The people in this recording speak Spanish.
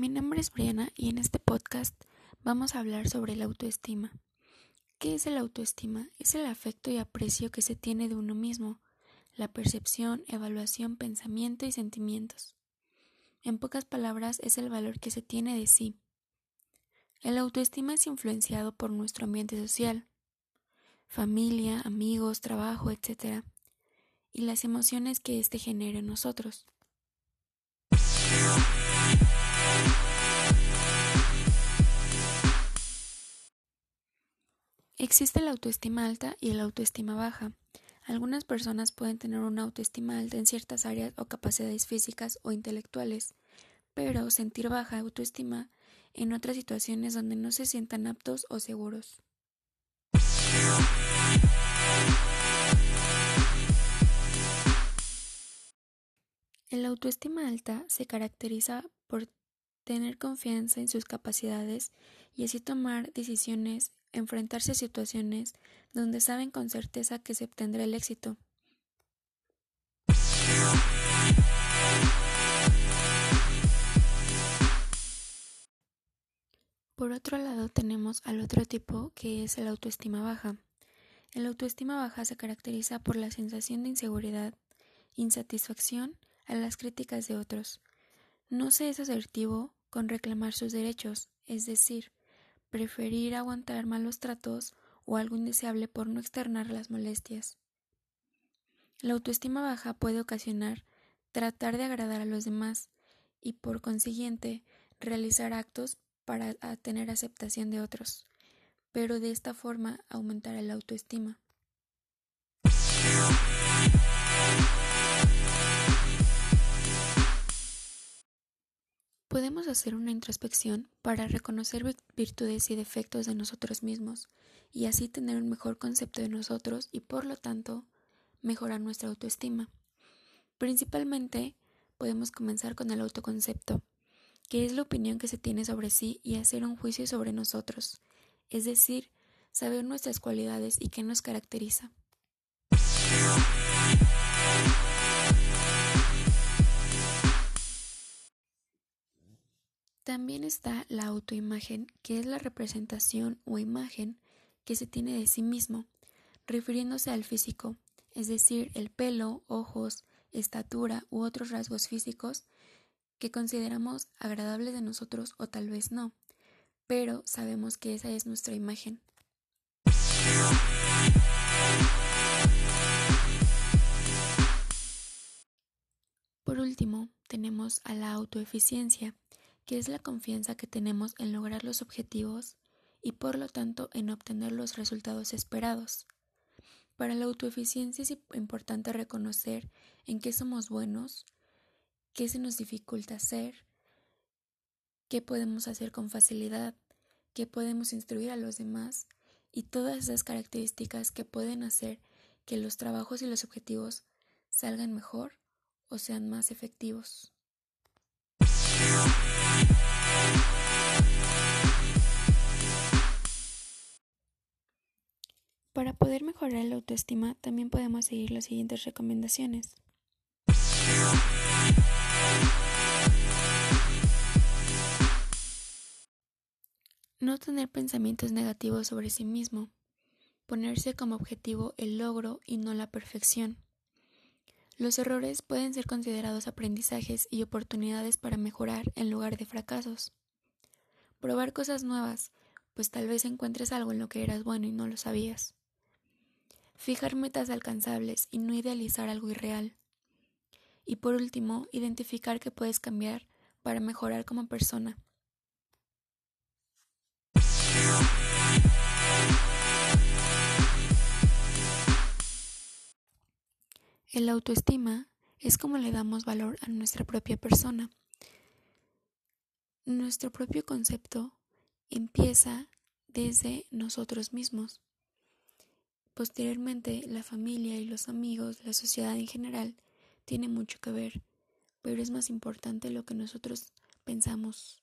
Mi nombre es Briana y en este podcast vamos a hablar sobre la autoestima. ¿Qué es el autoestima? Es el afecto y aprecio que se tiene de uno mismo, la percepción, evaluación, pensamiento y sentimientos. En pocas palabras, es el valor que se tiene de sí. El autoestima es influenciado por nuestro ambiente social, familia, amigos, trabajo, etc., y las emociones que éste genera en nosotros. Existe la autoestima alta y la autoestima baja. Algunas personas pueden tener una autoestima alta en ciertas áreas o capacidades físicas o intelectuales, pero sentir baja autoestima en otras situaciones donde no se sientan aptos o seguros. El autoestima alta se caracteriza por tener confianza en sus capacidades y así tomar decisiones, enfrentarse a situaciones donde saben con certeza que se obtendrá el éxito. Por otro lado tenemos al otro tipo que es el autoestima baja. El autoestima baja se caracteriza por la sensación de inseguridad, insatisfacción a las críticas de otros. No se es asertivo con reclamar sus derechos, es decir, preferir aguantar malos tratos o algo indeseable por no externar las molestias. La autoestima baja puede ocasionar tratar de agradar a los demás y por consiguiente realizar actos para tener aceptación de otros, pero de esta forma aumentar la autoestima. Podemos hacer una introspección para reconocer virtudes y defectos de nosotros mismos y así tener un mejor concepto de nosotros y por lo tanto mejorar nuestra autoestima. Principalmente podemos comenzar con el autoconcepto, que es la opinión que se tiene sobre sí y hacer un juicio sobre nosotros, es decir, saber nuestras cualidades y qué nos caracteriza. También está la autoimagen, que es la representación o imagen que se tiene de sí mismo, refiriéndose al físico, es decir, el pelo, ojos, estatura u otros rasgos físicos que consideramos agradables de nosotros o tal vez no, pero sabemos que esa es nuestra imagen. Por último, tenemos a la autoeficiencia, que es la confianza que tenemos en lograr los objetivos y por lo tanto en obtener los resultados esperados. Para la autoeficiencia es importante reconocer en qué somos buenos, qué se nos dificulta hacer, qué podemos hacer con facilidad, qué podemos instruir a los demás y todas esas características que pueden hacer que los trabajos y los objetivos salgan mejor o sean más efectivos. Para poder mejorar la autoestima también podemos seguir las siguientes recomendaciones. No tener pensamientos negativos sobre sí mismo. Ponerse como objetivo el logro y no la perfección. Los errores pueden ser considerados aprendizajes y oportunidades para mejorar en lugar de fracasos. Probar cosas nuevas, pues tal vez encuentres algo en lo que eras bueno y no lo sabías. Fijar metas alcanzables y no idealizar algo irreal. Y por último, identificar que puedes cambiar para mejorar como persona. El autoestima es como le damos valor a nuestra propia persona. Nuestro propio concepto empieza desde nosotros mismos. Posteriormente, la familia y los amigos, la sociedad en general, tiene mucho que ver, pero es más importante lo que nosotros pensamos.